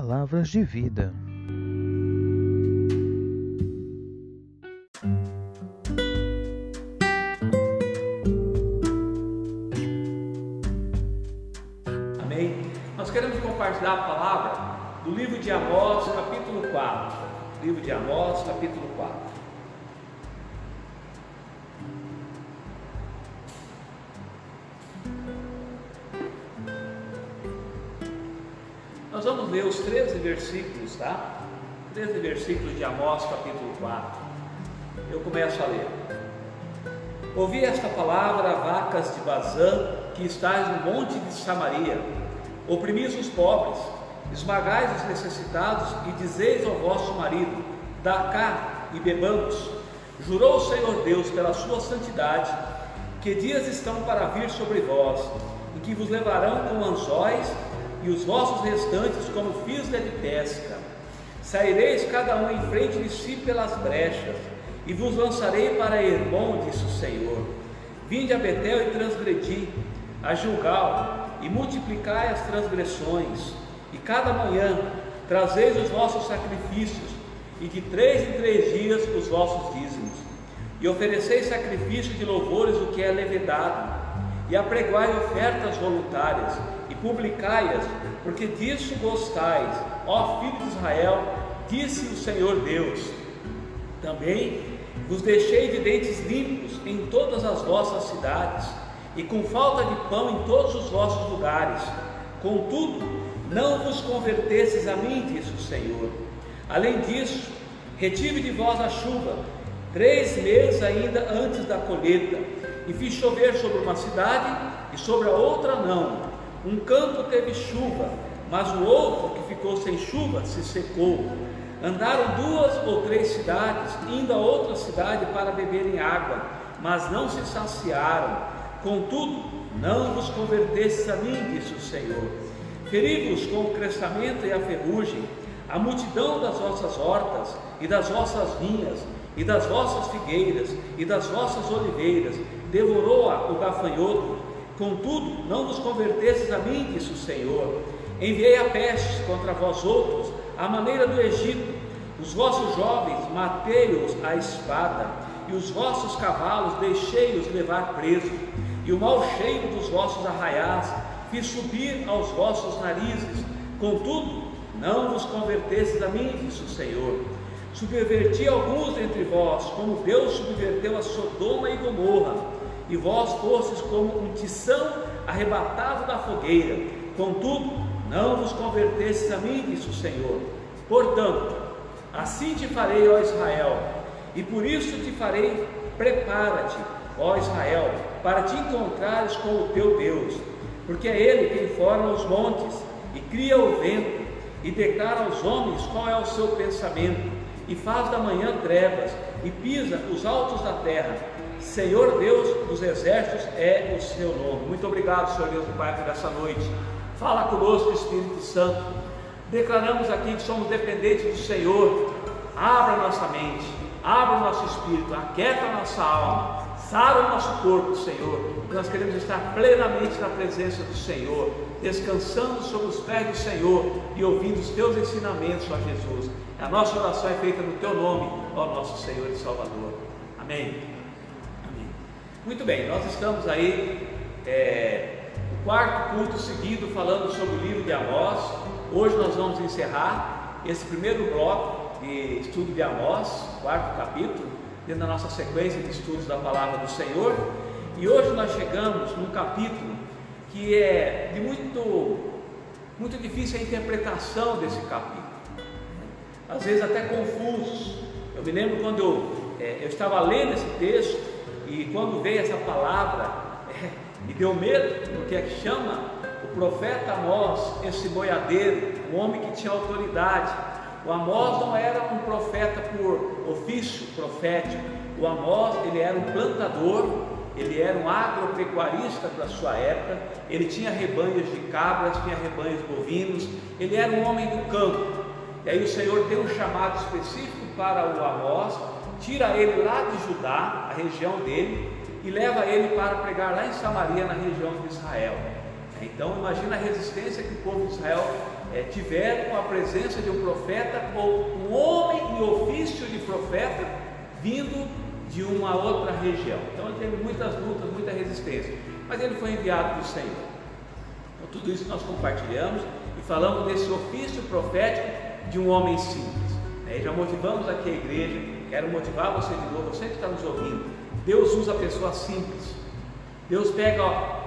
palavras de vida. Amém? Nós queremos compartilhar a palavra do livro de Amós, capítulo 4. Livro de Amós, capítulo 4. Versículos, tá? 13 versículos de Amós, capítulo 4. Eu começo a ler. Ouvi esta palavra, vacas de Bazã, que estáis no monte de Samaria. Oprimis os pobres, esmagais os necessitados e dizeis ao vosso marido: Dá cá e bebamos. Jurou o Senhor Deus pela sua santidade, que dias estão para vir sobre vós, em que vos levarão com anzóis e os vossos restantes como fisga de pesca. Saireis cada um em frente de si pelas brechas, e vos lançarei para Hermon, disse o Senhor. Vinde a Betel e transgredi, a Gilgal, e multiplicai as transgressões, e cada manhã trazeis os vossos sacrifícios, e de três em três dias os vossos dízimos, e ofereceis sacrifício de louvores o que é levedado, e apregoai ofertas voluntárias, e publicai-as, porque disso gostais, ó filho de Israel, disse o Senhor Deus. Também vos deixei de dentes limpos em todas as vossas cidades, e com falta de pão em todos os vossos lugares. Contudo, não vos convertesses a mim, disse o Senhor. Além disso, retive de vós a chuva, três meses ainda antes da colheita, e fiz chover sobre uma cidade e sobre a outra não. Um campo teve chuva, mas o outro que ficou sem chuva se secou. Andaram duas ou três cidades, indo a outra cidade para beberem água, mas não se saciaram. Contudo, não vos convertestes a mim, disse o Senhor. Feri-vos com o crescimento e a ferrugem, a multidão das vossas hortas e das vossas vinhas, e das vossas figueiras e das vossas oliveiras, devorou-a o gafanhoto. Contudo, não vos convertestes a mim, disse o Senhor. Enviei a peste contra vós outros, à maneira do Egito. Os vossos jovens matei-os à espada, e os vossos cavalos deixei-os levar presos, e o mau cheiro dos vossos arraiais fiz subir aos vossos narizes. Contudo, não vos convertestes a mim, disse o Senhor. Subverti alguns entre vós, como Deus subverteu a Sodoma e Gomorra, e vós fostes como um tição arrebatado da fogueira. Contudo, não vos convertestes a mim, disse o Senhor. Portanto, assim te farei, ó Israel, e por isso te farei, prepara-te, ó Israel, para te encontrares com o teu Deus, porque é Ele quem forma os montes e cria o vento, e declara aos homens qual é o seu pensamento, e faz da manhã trevas, e pisa os altos da terra. Senhor Deus dos exércitos é o seu nome. Muito obrigado, Senhor Deus do Pai, por essa noite. Fala conosco, Espírito Santo. Declaramos aqui que somos dependentes do Senhor. Abra nossa mente, abra o nosso espírito, aquieta nossa alma, sara o nosso corpo, Senhor. Nós queremos estar plenamente na presença do Senhor, descansando sobre os pés do Senhor e ouvindo os teus ensinamentos, ó Jesus. A nossa oração é feita no teu nome, ó nosso Senhor e Salvador. Amém. Muito bem, nós estamos aí, é, o quarto culto seguido, falando sobre o livro de Amós. Hoje nós vamos encerrar esse primeiro bloco de estudo de Amós, quarto capítulo, dentro da nossa sequência de estudos da palavra do Senhor. E hoje nós chegamos num capítulo que é de muito, muito difícil a interpretação desse capítulo. Às vezes até confuso. Eu me lembro quando eu, é, eu estava lendo esse texto e quando veio essa palavra, é, me deu medo, porque é chama o profeta Amós, esse boiadeiro, um homem que tinha autoridade. O Amós não era um profeta por ofício profético. O Amós, ele era um plantador, ele era um agropecuarista da sua época, ele tinha rebanhos de cabras, tinha rebanhos bovinos, ele era um homem do campo. E aí o Senhor tem um chamado específico para o Amós, tira ele lá de Judá, a região dele, e leva ele para pregar lá em Samaria, na região de Israel. Então imagina a resistência que o povo de Israel é, tiveram a presença de um profeta ou um homem em ofício de profeta vindo de uma outra região. Então ele teve muitas lutas, muita resistência, mas ele foi enviado do Senhor. Então, tudo isso nós compartilhamos e falamos desse ofício profético de um homem simples. Né? Já motivamos aqui a igreja, quero motivar você de novo, você que está nos ouvindo. Deus usa pessoas simples. Deus pega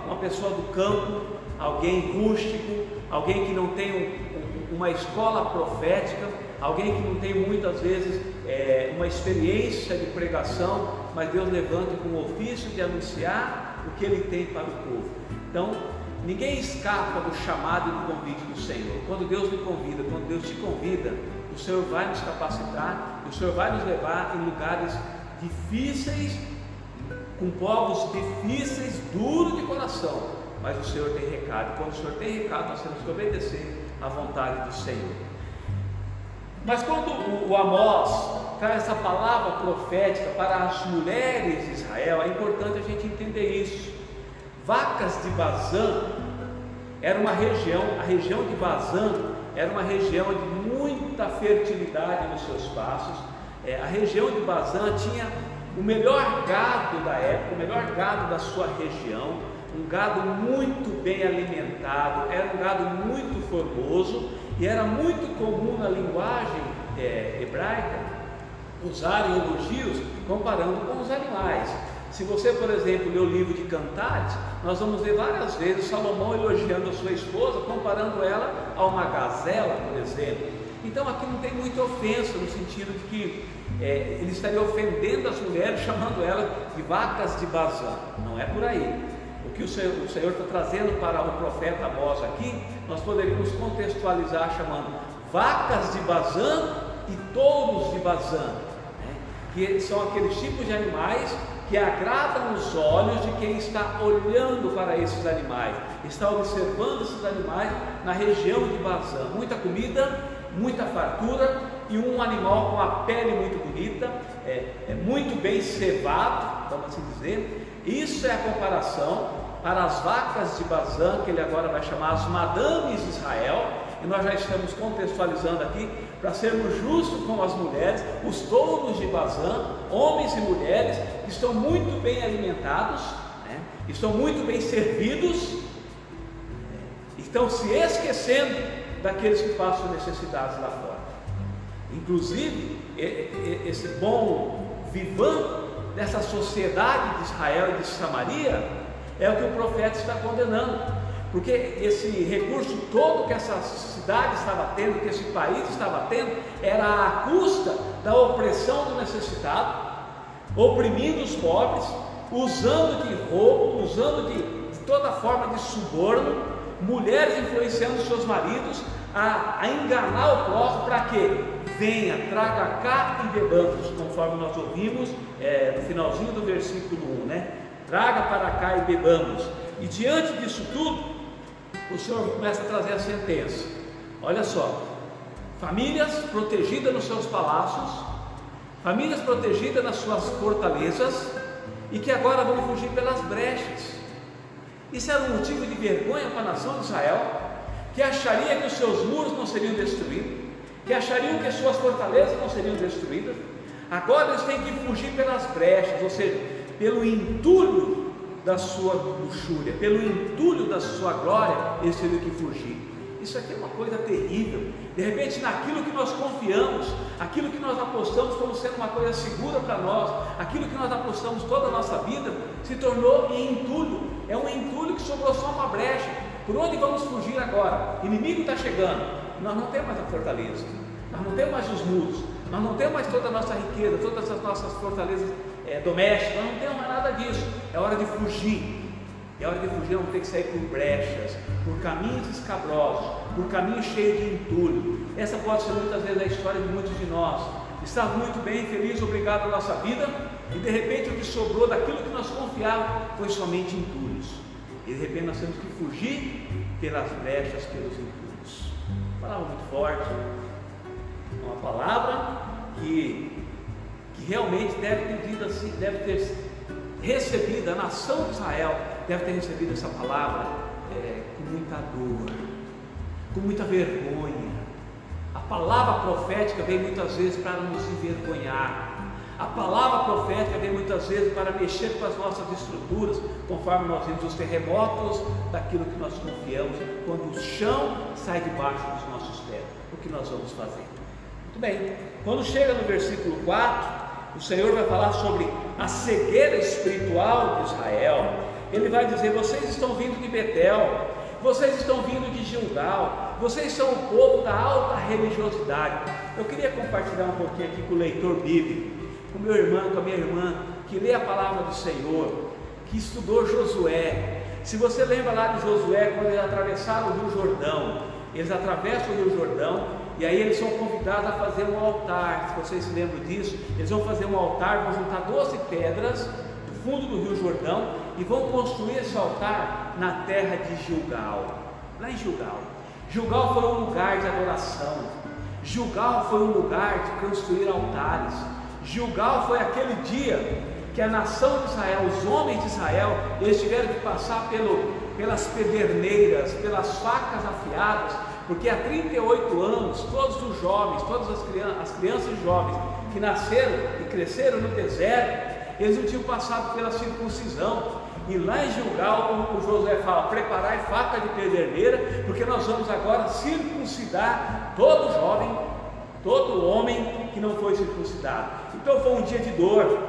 uma pessoa do campo, alguém rústico, alguém que não tem um, um, uma escola profética, alguém que não tem muitas vezes é, uma experiência de pregação, mas Deus levanta com o ofício de anunciar o que Ele tem para o povo. Então, ninguém escapa do chamado e do convite do Senhor. Quando Deus me convida, quando Deus te convida, o Senhor vai nos capacitar, o Senhor vai nos levar em lugares difíceis, com povos difíceis, duros de coração, mas o Senhor tem recado. Quando o Senhor tem recado, nós temos que obedecer à vontade do Senhor. Mas quando o Amós traz essa palavra profética para as mulheres de Israel, é importante a gente entender isso. Vacas de Bazã era uma região, a região de Bazã era uma região de muita fertilidade nos seus passos. É, a região de Bazã tinha o melhor gado da época, o melhor gado da sua região, um gado muito bem alimentado, era um gado muito formoso e era muito comum na linguagem é, hebraica usarem elogios comparando com os animais. Se você, por exemplo, ler o livro de Cantares, nós vamos ver várias vezes Salomão elogiando a sua esposa, comparando ela a uma gazela, por exemplo. Então aqui não tem muita ofensa no sentido de que é, ele estaria ofendendo as mulheres, chamando elas de vacas de Bazã. Não é por aí que o Senhor, o Senhor está trazendo para o profeta Amós aqui, nós poderíamos contextualizar chamando vacas de Bazã e touros de Bazã, né? que são aqueles tipos de animais que agradam os olhos de quem está olhando para esses animais, está observando esses animais na região de Bazã. Muita comida, muita fartura e um animal com a pele muito bonita, é, é muito bem cevado, vamos assim dizer. Isso é a comparação para as vacas de Bazã, que ele agora vai chamar as madames de Israel, e nós já estamos contextualizando aqui para sermos justos com as mulheres, os touros de Bazã, homens e mulheres estão muito bem alimentados, né? estão muito bem servidos, estão se esquecendo daqueles que passam necessidades lá fora. Inclusive, esse bom vivão dessa sociedade de Israel e de Samaria é o que o profeta está condenando, porque esse recurso todo que essa cidade estava tendo, que esse país estava tendo, era à custa da opressão do necessitado, oprimindo os pobres, usando de roubo, usando de, de toda forma de suborno, mulheres influenciando seus maridos a, a enganar o próximo para quê? Venha, traga cá e bebamos, conforme nós ouvimos é, no finalzinho do versículo 1, né? traga para cá e bebamos. E diante disso tudo, o Senhor começa a trazer a sentença. Olha só, famílias protegidas nos seus palácios, famílias protegidas nas suas fortalezas, e que agora vão fugir pelas brechas. Isso era um motivo de vergonha para a nação de Israel, que acharia que os seus muros não seriam destruídos, que achariam que as suas fortalezas não seriam destruídas. Agora eles têm que fugir pelas brechas, ou seja, pelo entulho da sua luxúria, pelo entulho da sua glória, eles teriam que fugir. Isso aqui é uma coisa terrível. De repente, naquilo que nós confiamos, aquilo que nós apostamos como sendo uma coisa segura para nós, aquilo que nós apostamos toda a nossa vida, se tornou em entulho. É um entulho que sobrou só uma brecha. Por onde vamos fugir agora? Inimigo está chegando. Nós não temos mais a fortaleza, nós não temos mais os muros, nós não temos mais toda a nossa riqueza, todas as nossas fortalezas é, doméstica, nós não temos mais nada disso. É hora de fugir. É hora de fugir, não tem que sair por brechas, por caminhos escabrosos, por caminhos cheios de entulho. Essa pode ser muitas vezes a história de muitos de nós. Estar muito bem, feliz, obrigado pela nossa vida, e de repente o que sobrou daquilo que nós confiávamos foi somente entulhos. E de repente nós temos que fugir pelas brechas, pelos entulhos. Palavra muito forte, uma palavra que que realmente deve ter, tido assim, deve ter recebido, a nação de Israel deve ter recebido essa palavra é, com muita dor, com muita vergonha. A palavra profética vem muitas vezes para nos envergonhar. A palavra profética vem muitas vezes para mexer com as nossas estruturas, conforme nós vimos os terremotos daquilo que nós confiamos, quando o chão sai debaixo dos nossos pés. O que nós vamos fazer? Muito bem, quando chega no versículo 4, o Senhor vai falar sobre a cegueira espiritual de Israel. Ele vai dizer: vocês estão vindo de Betel, vocês estão vindo de Gilgal, vocês são o povo da alta religiosidade. Eu queria compartilhar um pouquinho aqui com o leitor bíblico, meu irmão, com a minha irmã, que lê a palavra do Senhor, que estudou Josué. Se você lembra lá de Josué, quando eles atravessaram o Rio Jordão, eles atravessam o Rio Jordão e aí eles são convidados a fazer um altar. Se vocês se lembram disso, eles vão fazer um altar, vão juntar 12 pedras do fundo do Rio Jordão e vão construir esse altar na terra de Gilgal, lá em Gilgal. Gilgal foi um lugar de adoração. Gilgal foi um lugar de construir altares. Gilgal foi aquele dia que a nação de Israel, os homens de Israel, eles tiveram que passar pelo, pelas pederneiras, pelas facas afiadas, porque há 38 anos, todos os jovens, todas as crianças, as crianças jovens que nasceram e cresceram no deserto, eles não tinham passado pela circuncisão. E lá em Gilgal, o Josué fala: preparai faca de pederneira, porque nós vamos agora circuncidar todo jovem, todo homem que não foi circuncidado. Então foi um dia de dor,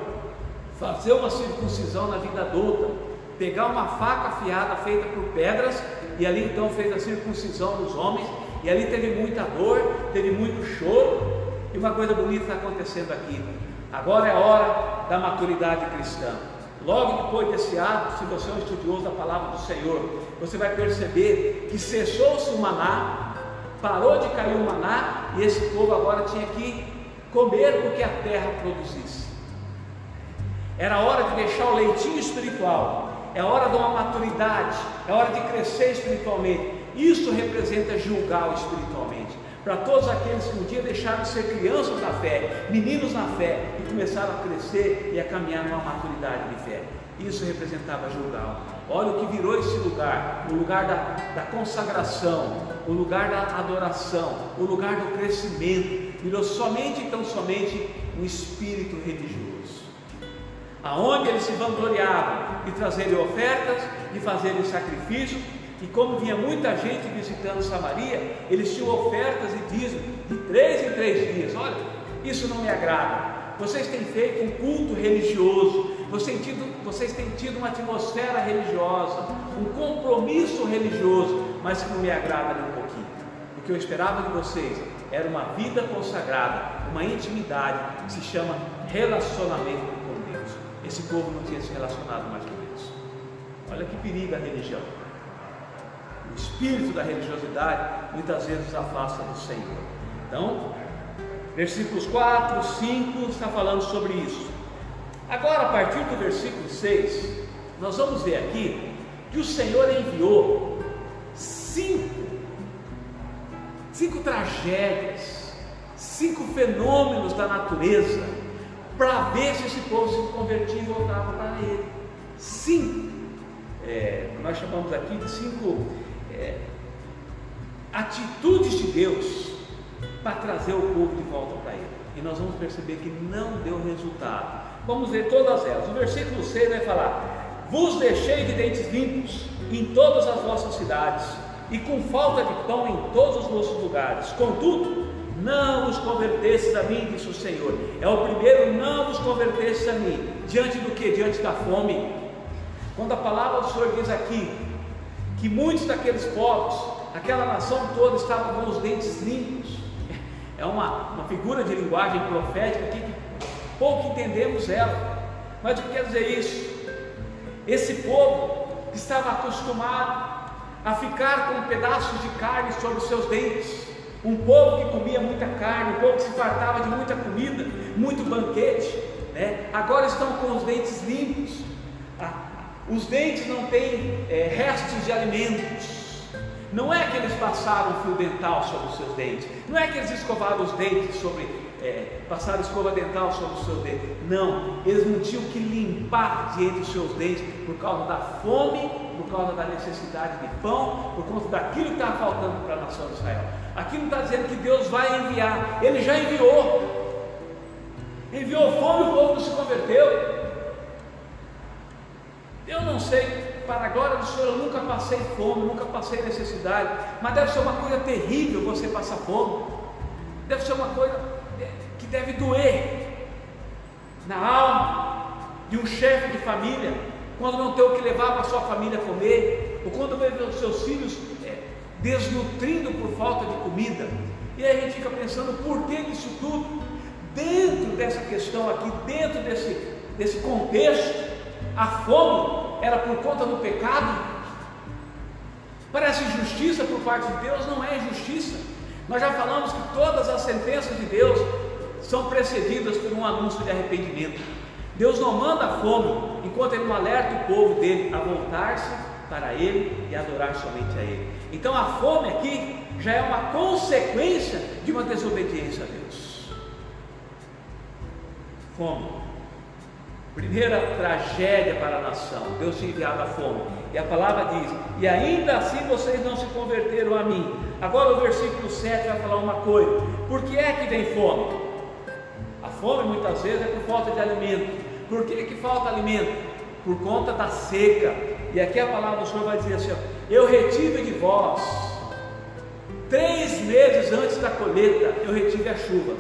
fazer uma circuncisão na vida adulta, pegar uma faca afiada feita por pedras, e ali então fez a circuncisão dos homens, e ali teve muita dor, teve muito choro, e uma coisa bonita está acontecendo aqui. Agora é a hora da maturidade cristã. Logo depois desse ato, se você é um estudioso da palavra do Senhor, você vai perceber que cessou-se o maná, parou de cair o maná, e esse povo agora tinha que comer o que a terra produzisse. Era hora de deixar o leitinho espiritual, é hora de uma maturidade, é hora de crescer espiritualmente. Isso representa julgar espiritualmente. Para todos aqueles que um dia deixaram de ser crianças na fé, meninos na fé, e começaram a crescer e a caminhar numa maturidade de fé. Isso representava Gilgal. Olha o que virou esse lugar: o lugar da, da consagração, o lugar da adoração, o lugar do crescimento. Virou somente, então, somente um espírito religioso. Aonde eles se vangloriavam de trazerem ofertas, de fazerem sacrifícios, e como vinha muita gente visitando Samaria, eles tinham ofertas e dízimos de três em três dias. Olha, isso não me agrada. Vocês têm feito um culto religioso, vocês têm, tido, vocês têm tido uma atmosfera religiosa, um compromisso religioso, mas que não me agrada nem um pouquinho. O que eu esperava de vocês era uma vida consagrada, uma intimidade que se chama relacionamento com Deus. Esse povo não tinha se relacionado mais com Deus. Olha que perigo a religião. O espírito da religiosidade muitas vezes afasta do Senhor. Então, versículos 4, 5 está falando sobre isso. Agora, a partir do versículo 6, nós vamos ver aqui que o Senhor enviou cinco tragédias, cinco fenômenos da natureza para ver se esse povo se convertia e voltava para ele. Cinco. É, nós chamamos aqui de cinco é, atitudes de Deus para trazer o povo de volta para ele. E nós vamos perceber que não deu resultado. Vamos ver todas elas. O versículo 6 vai falar: Vos deixei de dentes limpos em todas as vossas cidades, e com falta de pão em todos os vossos lugares. Contudo, não vos convertesses a mim, disse o Senhor. É o primeiro, não vos convertesses a mim. Diante do que? Diante da fome. Quando a palavra do Senhor diz aqui que muitos daqueles povos, aquela nação toda, estavam com os dentes limpos, é uma, uma figura de linguagem profética aqui que pouco entendemos ela. Mas o que quer dizer isso? Esse povo estava acostumado a ficar com pedaços de carne sobre os seus dentes. Um povo que comia muita carne, um povo que se fartava de muita comida, muito banquete, né? agora estão com os dentes limpos. Ah, os dentes não têm é, restos de alimentos. Não é que eles passaram fio dental sobre os seus dentes, não é que eles escovaram os dentes sobre, é, passaram escova dental sobre os seus dentes. Não, eles não tinham que limpar diante dos seus dentes por causa da fome por causa da necessidade de pão, por conta daquilo que estava faltando para a nação de Israel. Aqui não está dizendo que Deus vai enviar, Ele já enviou. Enviou fome e o povo não se converteu. Eu não sei, para a glória do Senhor, eu nunca passei fome, nunca passei necessidade, mas deve ser uma coisa terrível você passar fome, deve ser uma coisa que deve doer na alma de um chefe de família, quando não tem o que levar para sua família comer, ou quando vê os seus filhos é, desnutrindo por falta de comida, e aí a gente fica pensando por que disso tudo, dentro dessa questão aqui, dentro desse, desse contexto, a fome era por conta do pecado? Parece justiça por parte de Deus, não é justiça. Nós já falamos que todas as sentenças de Deus são precedidas por um anúncio de arrependimento. Deus não manda fome enquanto Ele não alerta o povo dele a voltar-se para Ele e adorar somente a Ele. Então a fome aqui já é uma consequência de uma desobediência a Deus. Fome Primeira tragédia para a nação, Deus tinha enviado a fome. E a palavra diz: E ainda assim vocês não se converteram a mim. Agora o versículo 7 vai falar uma coisa: Por que é que vem fome? Fome muitas vezes é por falta de alimento. Por que, que falta alimento? Por conta da seca. E aqui a palavra do Senhor vai dizer assim: Eu retive de vós, três meses antes da colheita, eu retive a chuva.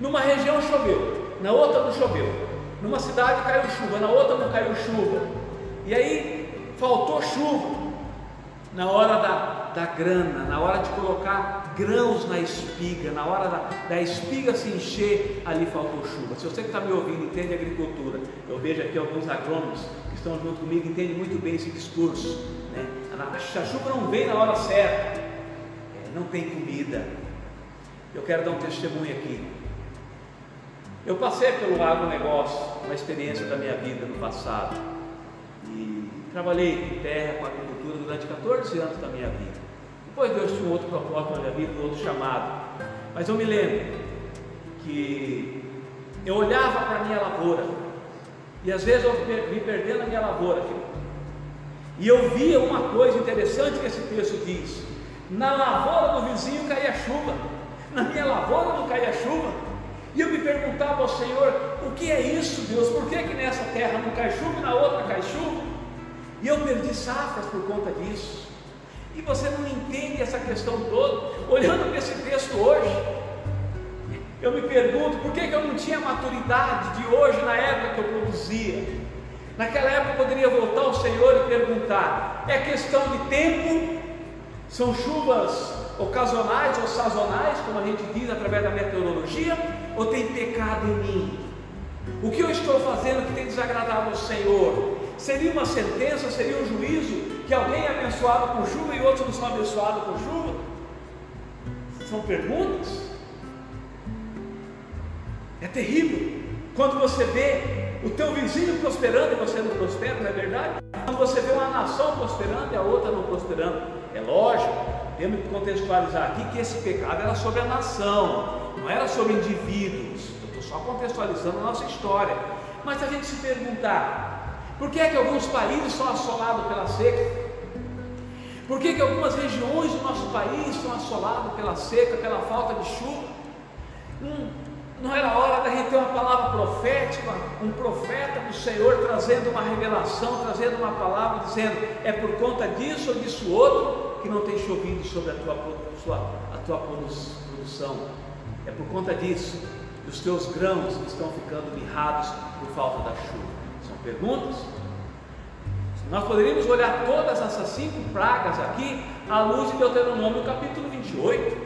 Numa região choveu, na outra não choveu. Numa cidade caiu chuva, na outra não caiu chuva. E aí faltou chuva na hora da, da grana, na hora de colocar grãos na espiga, na hora da, da espiga se encher, ali faltou chuva. Se você que está me ouvindo entende agricultura, eu vejo aqui alguns agrônomos que estão junto comigo, entendem muito bem esse discurso. Né? A chuva não vem na hora certa, é, não tem comida. Eu quero dar um testemunho aqui. Eu passei pelo agronegócio, uma experiência da minha vida no passado. E trabalhei em terra com agricultura durante 14 anos da minha vida. Depois Deus tinha um outro propósito na minha vida, um outro chamado. Mas eu me lembro que eu olhava para a minha lavoura e às vezes eu me perdendo na minha lavoura. E eu via uma coisa interessante que esse texto diz: na lavoura do vizinho caía chuva, na minha lavoura não caía chuva. E eu me perguntava ao Senhor: o que é isso, Deus? Por que, que nessa terra não cai chuva e na outra cai chuva? E eu perdi safras por conta disso. E você não entende essa questão toda, olhando para esse texto hoje. Eu me pergunto por que, que eu não tinha maturidade de hoje na época que eu produzia. Naquela época eu poderia voltar ao Senhor e perguntar: é questão de tempo? São chuvas ocasionais ou sazonais, como a gente diz através da meteorologia, ou tem pecado em mim? O que eu estou fazendo que tem desagradado ao Senhor? Seria uma sentença, seria um juízo que alguém é abençoado com chuva e outros não são abençoados com chuva? São perguntas. É terrível quando você vê o teu vizinho prosperando e você não prospera, não é verdade? Quando você vê uma nação prosperando e a outra não prosperando, é lógico, temos que contextualizar aqui que esse pecado era sobre a nação, não era sobre indivíduos. Eu estou só contextualizando a nossa história. Mas a gente se perguntar, por que é que alguns países são assolados pela seca? Por que, que algumas regiões do nosso país são assoladas pela seca, pela falta de chuva? Hum, não era hora da gente ter uma palavra profética, um profeta do Senhor trazendo uma revelação, trazendo uma palavra, dizendo: é por conta disso ou disso outro que não tem chovido sobre a tua, sua, a tua produção. É por conta disso que os teus grãos estão ficando mirrados por falta da chuva. Perguntas? Nós poderíamos olhar todas essas cinco pragas aqui à luz de Deuteronômio capítulo 28.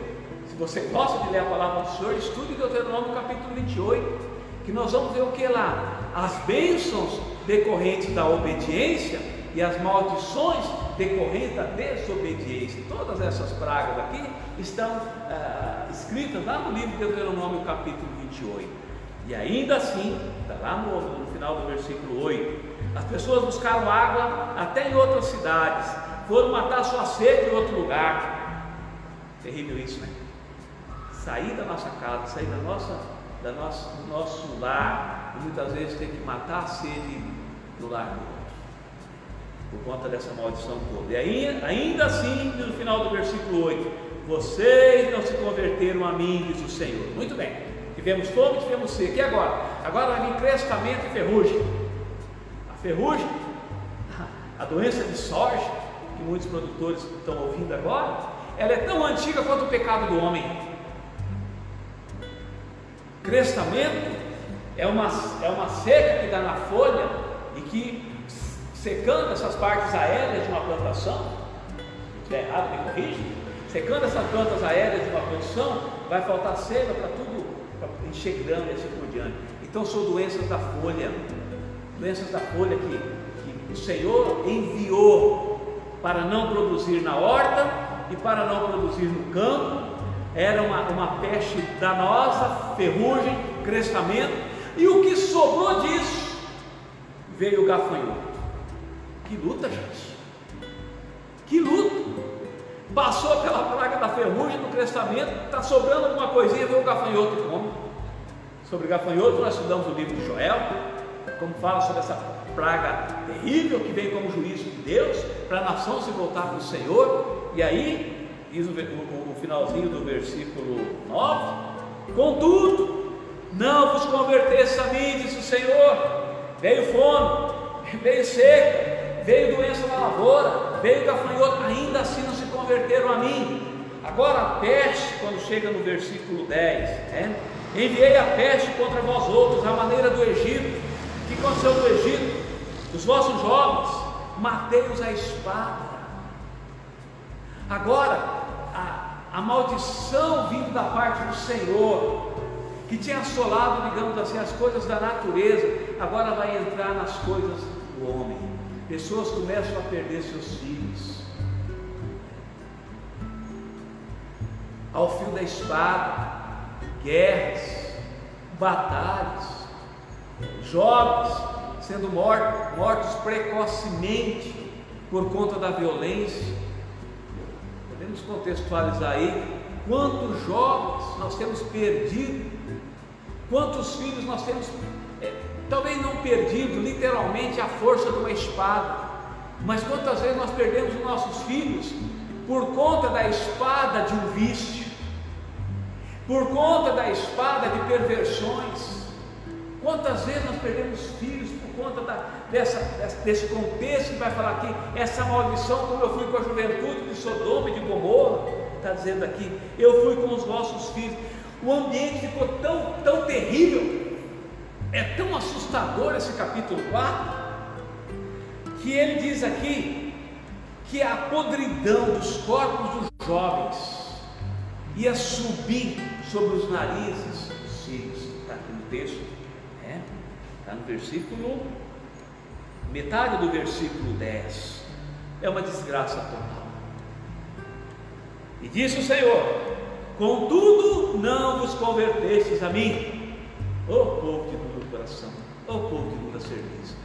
Se você gosta de ler a palavra do Senhor, estude Deuteronômio capítulo 28, que nós vamos ver o que lá? As bênçãos decorrentes da obediência e as maldições decorrentes da desobediência. Todas essas pragas aqui estão ah, escritas lá no livro de Deuteronômio, capítulo 28. E ainda assim, está lá no, no final do versículo 8: as pessoas buscaram água até em outras cidades, foram matar sua sede em outro lugar. Terrível isso, né? Sair da nossa casa, sair da nossa, da nossa, do nosso lar, e muitas vezes ter que matar a sede no lar do por conta dessa maldição toda. E aí, ainda assim, no final do versículo 8: Vocês não se converteram a mim, diz o Senhor. Muito bem, tivemos fome, tivemos seca. E agora? Agora vai vir crescamento e ferrugem. A ferrugem, a doença de soja, que muitos produtores estão ouvindo agora, ela é tão antiga quanto o pecado do homem. Crescimento é uma, é uma seca que dá na folha e que, secando essas partes aéreas de uma plantação, se estiver errado, me corrige, secando essas plantas aéreas de uma plantação, vai faltar seca para tudo, para encher grama e assim por diante. Então são doenças da folha, doenças da folha que, que o Senhor enviou para não produzir na horta e para não produzir no campo, era uma, uma peste danosa, ferrugem, crescimento, e o que sobrou disso veio o gafanhoto. Que luta, gente! Que luta! Passou pela praga da ferrugem, do crescimento, está sobrando alguma coisinha, veio o gafanhoto e come. Sobre gafanhoto, nós estudamos o livro de Joel, como fala sobre essa praga terrível que vem como juízo de Deus para a nação se voltar para o Senhor. E aí, diz o, o, o finalzinho do versículo 9: Contudo, não vos convertesse a mim, disse o Senhor. Veio fome, veio seca, veio doença na lavoura, veio gafanhoto, ainda assim não se converteram a mim. Agora a peste, quando chega no versículo 10, né? Enviei a peste contra vós outros, à maneira do Egito. O que aconteceu no Egito? Os vossos jovens, matei-os à espada. Agora, a, a maldição vindo da parte do Senhor, que tinha assolado, digamos assim, as coisas da natureza, agora vai entrar nas coisas do homem. Pessoas começam a perder seus filhos. Ao fio da espada, guerras, batalhas, jovens sendo mortos, mortos precocemente por conta da violência. Podemos contextualizar aí quantos jovens nós temos perdido Quantos filhos nós temos, é, talvez não perdido literalmente a força de uma espada, mas quantas vezes nós perdemos os nossos filhos por conta da espada de um vício, por conta da espada de perversões. Quantas vezes nós perdemos filhos por conta da, dessa, desse contexto que vai falar aqui, essa maldição, como eu fui com a juventude de Sodoma e de Gomorra, está dizendo aqui, eu fui com os vossos filhos. O ambiente ficou tão, tão terrível, é tão assustador esse capítulo 4, que ele diz aqui que a podridão dos corpos dos jovens ia subir sobre os narizes dos filhos, está aqui no texto, né? está no versículo, metade do versículo 10, é uma desgraça total. E disse o Senhor: Contudo, não vos convertestes a mim, ô oh, povo de duro coração, ô oh, povo de dura serviço.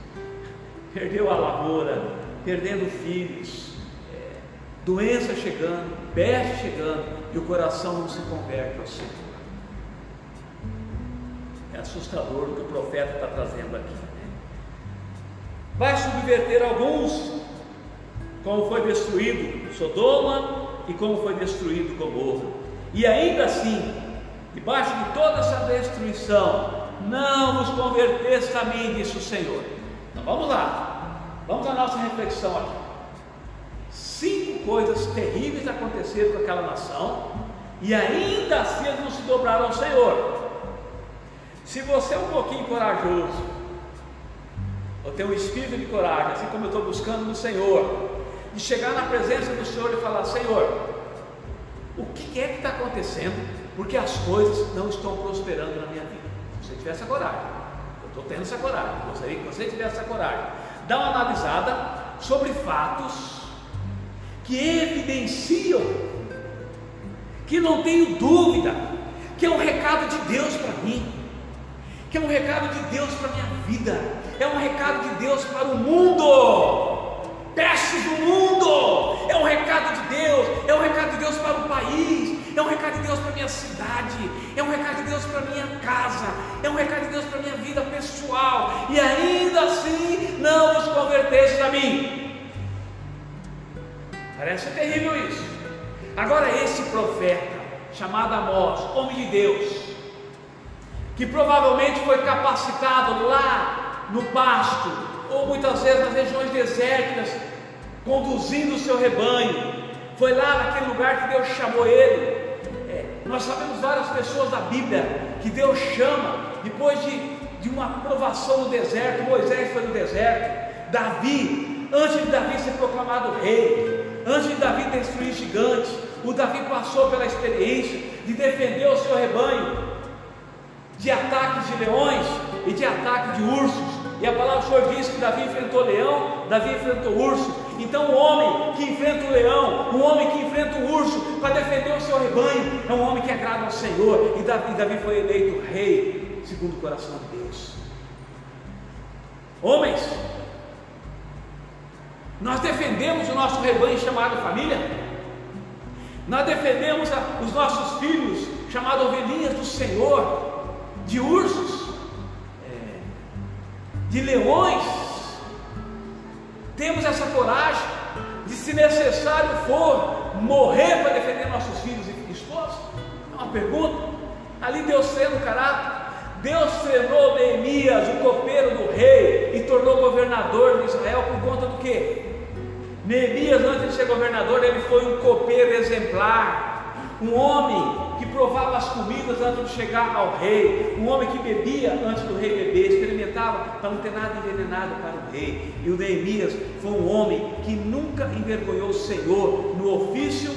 Perdeu a lavoura, perdendo filhos, doença chegando, peste chegando, e o coração não se converte ao Senhor. É assustador o que o profeta está trazendo aqui. Vai subverter alguns, como foi destruído Sodoma e como foi destruído Gomorra. E ainda assim, debaixo de toda essa destruição, não vos converteste a mim, disse o Senhor. Então vamos lá, vamos à nossa reflexão aqui. Coisas terríveis aconteceram com aquela nação, e ainda assim eles não se dobraram ao Senhor. Se você é um pouquinho corajoso, ou tem um espírito de coragem, assim como eu estou buscando no Senhor, de chegar na presença do Senhor e falar: Senhor, o que é que está acontecendo? Porque as coisas não estão prosperando na minha vida. Se você tiver essa coragem, eu estou tendo essa coragem, gostaria que você tivesse essa coragem. Dá uma analisada sobre fatos que evidenciam que não tenho dúvida que é um recado de Deus para mim, que é um recado de Deus para minha vida, é um recado de Deus para o mundo pestes do mundo. É um recado de Deus, é um recado de Deus para o país, é um recado de Deus para minha cidade, é um recado de Deus para minha casa, é um recado de Deus para minha vida pessoal, e ainda assim não vos convertestes a mim. Parece terrível isso. Agora, esse profeta, chamado Amós, homem de Deus, que provavelmente foi capacitado lá no pasto, ou muitas vezes nas regiões desérticas, conduzindo o seu rebanho, foi lá naquele lugar que Deus chamou ele. É, nós sabemos várias pessoas da Bíblia que Deus chama depois de, de uma provação no deserto. Moisés foi no deserto, Davi, antes de Davi ser proclamado rei, Destruir gigantes, o Davi passou pela experiência de defender o seu rebanho de ataques de leões e de ataque de ursos. E a palavra do Senhor diz que Davi enfrentou leão, Davi enfrentou urso. Então, o homem que enfrenta o leão, o homem que enfrenta o urso para defender o seu rebanho, é um homem que agrada ao Senhor. E Davi, Davi foi eleito rei segundo o coração de Deus. Homens, nós defendemos o nosso rebanho chamado família, nós defendemos os nossos filhos chamados ovelhinhas do Senhor de ursos, é, de leões. Temos essa coragem de, se necessário for, morrer para defender nossos filhos e esposas? É uma pergunta. Ali Deus treina o caráter. Deus treinou Neemias, o copeiro do rei, e tornou governador de Israel por conta do quê? Neemias, antes de ser governador, ele foi um copeiro exemplar, um homem que provava as comidas antes de chegar ao rei, um homem que bebia antes do rei beber, experimentava para não ter nada envenenado para o rei. E o Neemias foi um homem que nunca envergonhou o Senhor no ofício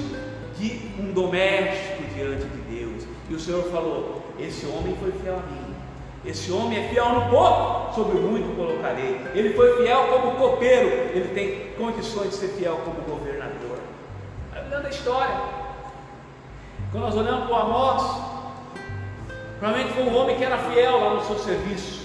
de um doméstico diante de Deus. E o Senhor falou: Esse homem foi fiel a mim. Esse homem é fiel no pouco, sobre muito colocarei. Ele foi fiel como copeiro, ele tem condições de ser fiel como governador. Vai olhando a história. Quando nós olhamos para o Amós, provavelmente foi um homem que era fiel lá no seu serviço.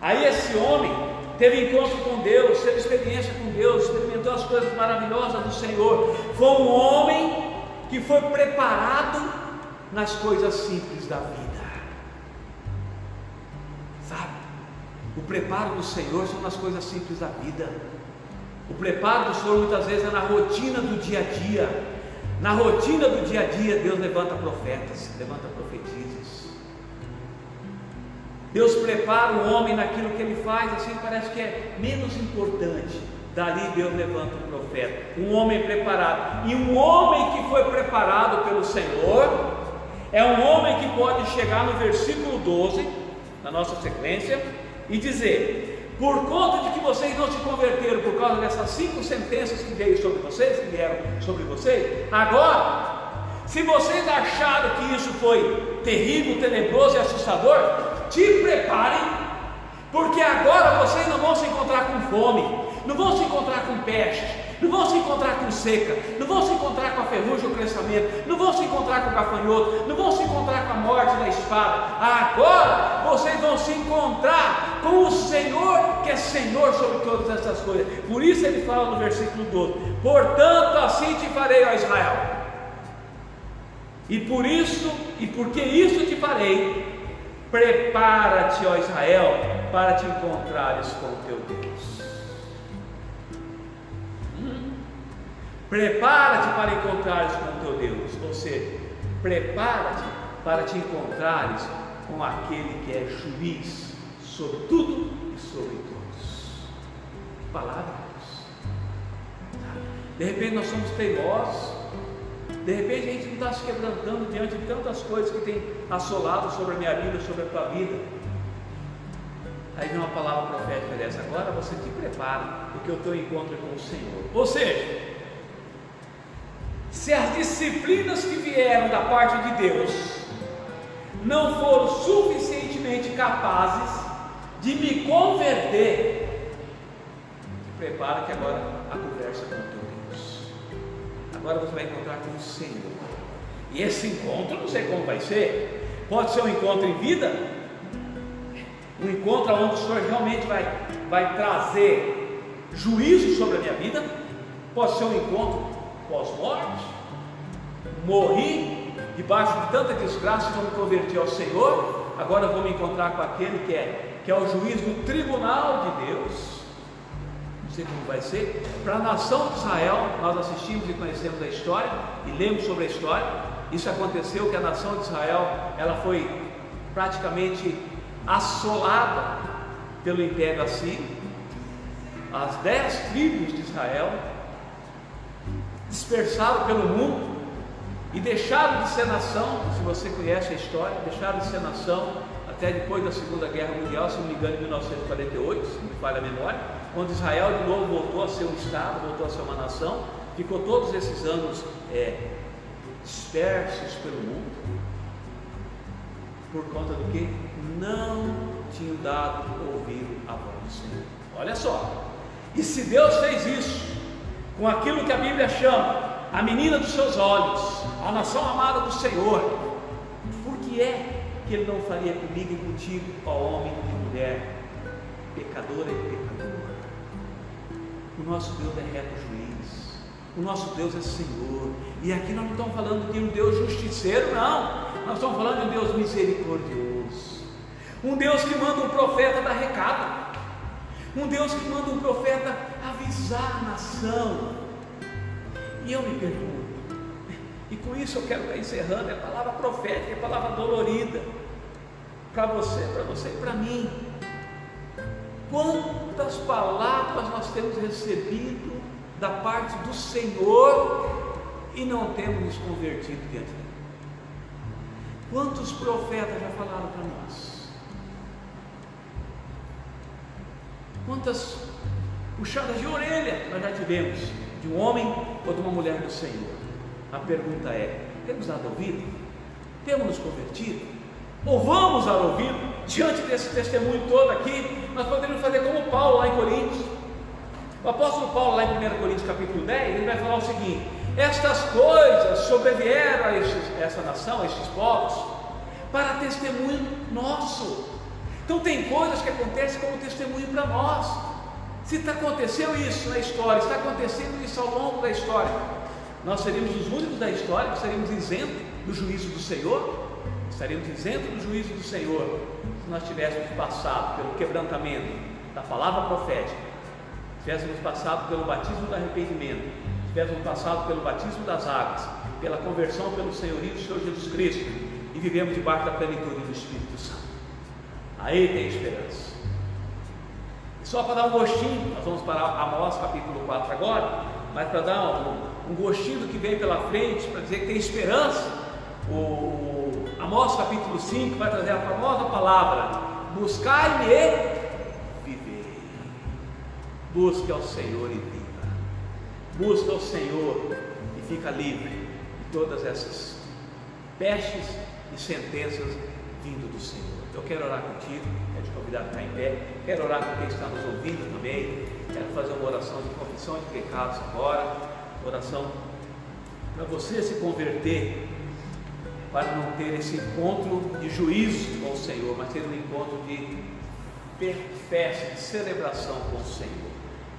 Aí esse homem teve encontro com Deus, teve experiência com Deus, experimentou as coisas maravilhosas do Senhor. Foi um homem que foi preparado nas coisas simples da vida. O preparo do Senhor são nas coisas simples da vida. O preparo do Senhor muitas vezes é na rotina do dia a dia. Na rotina do dia a dia, Deus levanta profetas, levanta profetisas. Deus prepara o homem naquilo que ele faz, assim parece que é menos importante. Dali Deus levanta um profeta, um homem preparado. E um homem que foi preparado pelo Senhor é um homem que pode chegar no versículo 12, na nossa sequência, e dizer: por conta de que vocês não se converteram por causa dessas cinco sentenças que veio sobre vocês, que vieram sobre vocês, agora, se vocês acharam que isso foi terrível, tenebroso e assustador, te preparem, porque agora vocês não vão se encontrar com fome, não vão se encontrar com peste, não vão se encontrar com seca, não vão se encontrar com a ferrugem ou crescimento, não vão se encontrar com o gafanhoto, não vão se encontrar com a morte da espada. Agora vocês vão se encontrar com o Senhor, que é Senhor sobre todas essas coisas. Por isso ele fala no versículo 12: Portanto, assim te farei, ó Israel. E por isso, e porque isso te farei, prepara-te, ó Israel, para te encontrares com o teu Deus. Prepara-te para encontrares com o teu Deus, ou seja, prepara-te para te encontrares com aquele que é juiz sobre tudo e sobre todos. Palavras! De repente nós somos teimosos, de repente a gente não está se quebrantando diante de tantas coisas que tem assolado sobre a minha vida, sobre a tua vida. Aí vem uma palavra profética dessa, agora você te prepara, porque o teu encontro é com o Senhor. Ou seja, se as disciplinas que vieram da parte de Deus não foram suficientemente capazes de me converter, prepara que agora a conversa com teu Deus. Agora você vai encontrar com o Senhor. E esse encontro, não sei como vai ser, pode ser um encontro em vida, um encontro onde o Senhor realmente vai, vai trazer juízo sobre a minha vida, pode ser um encontro pós-morte, morri debaixo de tanta desgraça, vou me converter ao Senhor, agora vou me encontrar com aquele que é, que é o juiz do tribunal de Deus. sei como vai ser. Para a nação de Israel, nós assistimos e conhecemos a história e lemos sobre a história. Isso aconteceu que a nação de Israel ela foi praticamente assolada pelo Império Assírio. As dez tribos de Israel dispersaram pelo mundo e deixaram de ser nação. Se você conhece a história, deixaram de ser nação até depois da Segunda Guerra Mundial, se não me engano, em 1948, se me falha a memória, quando Israel de novo voltou a ser um Estado, voltou a ser uma nação, ficou todos esses anos é, dispersos pelo mundo, por conta do que? Não tinham dado ouvido à voz do Senhor. Olha só, e se Deus fez isso, com aquilo que a Bíblia chama a menina dos seus olhos, a nação amada do Senhor, por que é que Ele não faria comigo e contigo, ó homem e mulher, pecadora e pecador. O nosso Deus é reto juiz, o nosso Deus é Senhor, e aqui nós não estamos falando de um Deus justiceiro, não, nós estamos falando de um Deus misericordioso, um Deus que manda um profeta dar recado, um Deus que manda um profeta avisar a nação. E eu me pergunto, e com isso eu quero estar encerrando, é a palavra profética, é a palavra dolorida para você, para você e para mim. Quantas palavras nós temos recebido da parte do Senhor e não temos nos convertido diante dele? Quantos profetas já falaram para nós? Quantas puxadas de orelha nós já tivemos de um homem ou de uma mulher do Senhor? A pergunta é: temos dado ouvido? Temos nos convertido? ou vamos dar ouvido diante desse testemunho todo aqui, nós poderíamos fazer como Paulo lá em Coríntios. O apóstolo Paulo, lá em 1 Coríntios capítulo 10, ele vai falar o seguinte: estas coisas sobrevieram a estes, essa nação, a estes povos, para testemunho nosso. Então tem coisas que acontecem como testemunho para nós. Se está aconteceu isso na história, está acontecendo isso ao longo da história, nós seríamos os únicos da história que seríamos isentos do juízo do Senhor? estaríamos isentos do juízo do Senhor se nós tivéssemos passado pelo quebrantamento da palavra profética, tivéssemos passado pelo batismo do arrependimento, tivéssemos passado pelo batismo das águas, pela conversão pelo senhorio do Senhor Jesus Cristo e vivemos debaixo da plenitude do Espírito Santo. Aí tem esperança. Só para dar um gostinho, nós vamos para Amós capítulo 4 agora, mas para dar um, um gostinho do que vem pela frente, para dizer que tem esperança, o, Amós capítulo 5 vai trazer a famosa palavra: buscai-me e viver. Busque ao Senhor e viva. Busca ao Senhor e fica livre de todas essas pestes e sentenças vindo do Senhor. Eu quero orar contigo, quero te convidar a ficar em pé, quero orar com quem está nos ouvindo também, quero fazer uma oração de confissão de pecados agora, oração para você se converter para não ter esse encontro de juízo com o Senhor, mas ter um encontro de festa, de celebração com o Senhor.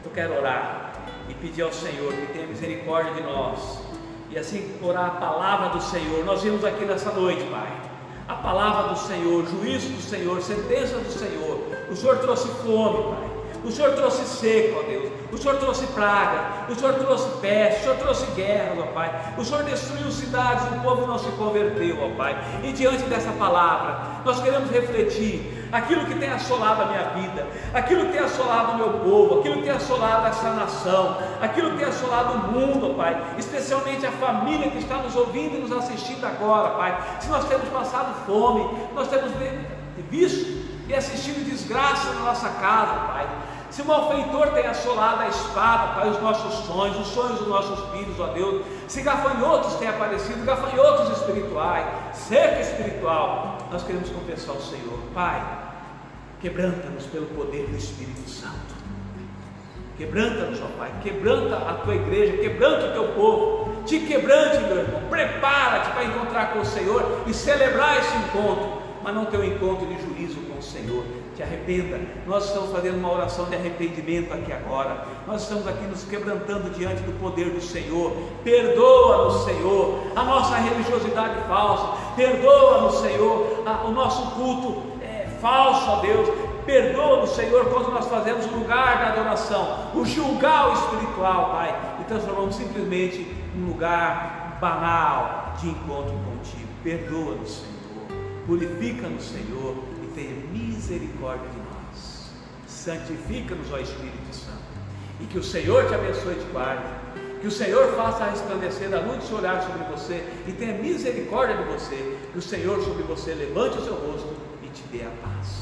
Eu quero orar e pedir ao Senhor que tenha misericórdia de nós e assim orar a palavra do Senhor. Nós vimos aqui nessa noite, Pai, a palavra do Senhor, juízo do Senhor, sentença do Senhor. O Senhor trouxe fome, Pai. O Senhor trouxe seco, ó Deus. O Senhor trouxe praga. O Senhor trouxe peste. O Senhor trouxe guerra, ó Pai. O Senhor destruiu cidades. O povo não se converteu, ó Pai. E diante dessa palavra, nós queremos refletir aquilo que tem assolado a minha vida, aquilo que tem assolado o meu povo, aquilo que tem assolado essa nação, aquilo que tem assolado o mundo, Pai. Especialmente a família que está nos ouvindo e nos assistindo agora, Pai. Se nós temos passado fome, nós temos visto e assistindo desgraça na nossa casa, Pai. Se o malfeitor tem assolado a espada, Pai, os nossos sonhos, os sonhos dos nossos filhos, ó Deus. Se gafanhotos têm aparecido, gafanhotos espirituais, seca espiritual, nós queremos confessar ao Senhor, Pai, quebranta-nos pelo poder do Espírito Santo. Quebranta-nos, ó Pai, quebranta a tua igreja, quebranta o teu povo, te quebrante, meu irmão, prepara-te para encontrar com o Senhor e celebrar esse encontro, mas não ter um encontro de juízo com o Senhor, te arrependa. Nós estamos fazendo uma oração de arrependimento aqui agora. Nós estamos aqui nos quebrantando diante do poder do Senhor. Perdoa-nos, Senhor, a nossa religiosidade falsa. Perdoa-nos, Senhor, a, o nosso culto é, falso, ó Deus. Perdoa-nos, Senhor, quando nós fazemos o lugar da adoração, o julgar o espiritual, Pai, e transformamos simplesmente num lugar banal de encontro contigo. Perdoa-nos, Senhor. Purifica-nos, Senhor, misericórdia de nós. Santifica-nos, ó Espírito Santo. E que o Senhor te abençoe e te guarde. Que o Senhor faça resplandecer a luz do seu olhar sobre você e tenha misericórdia de você. Que o Senhor sobre você levante o seu rosto e te dê a paz.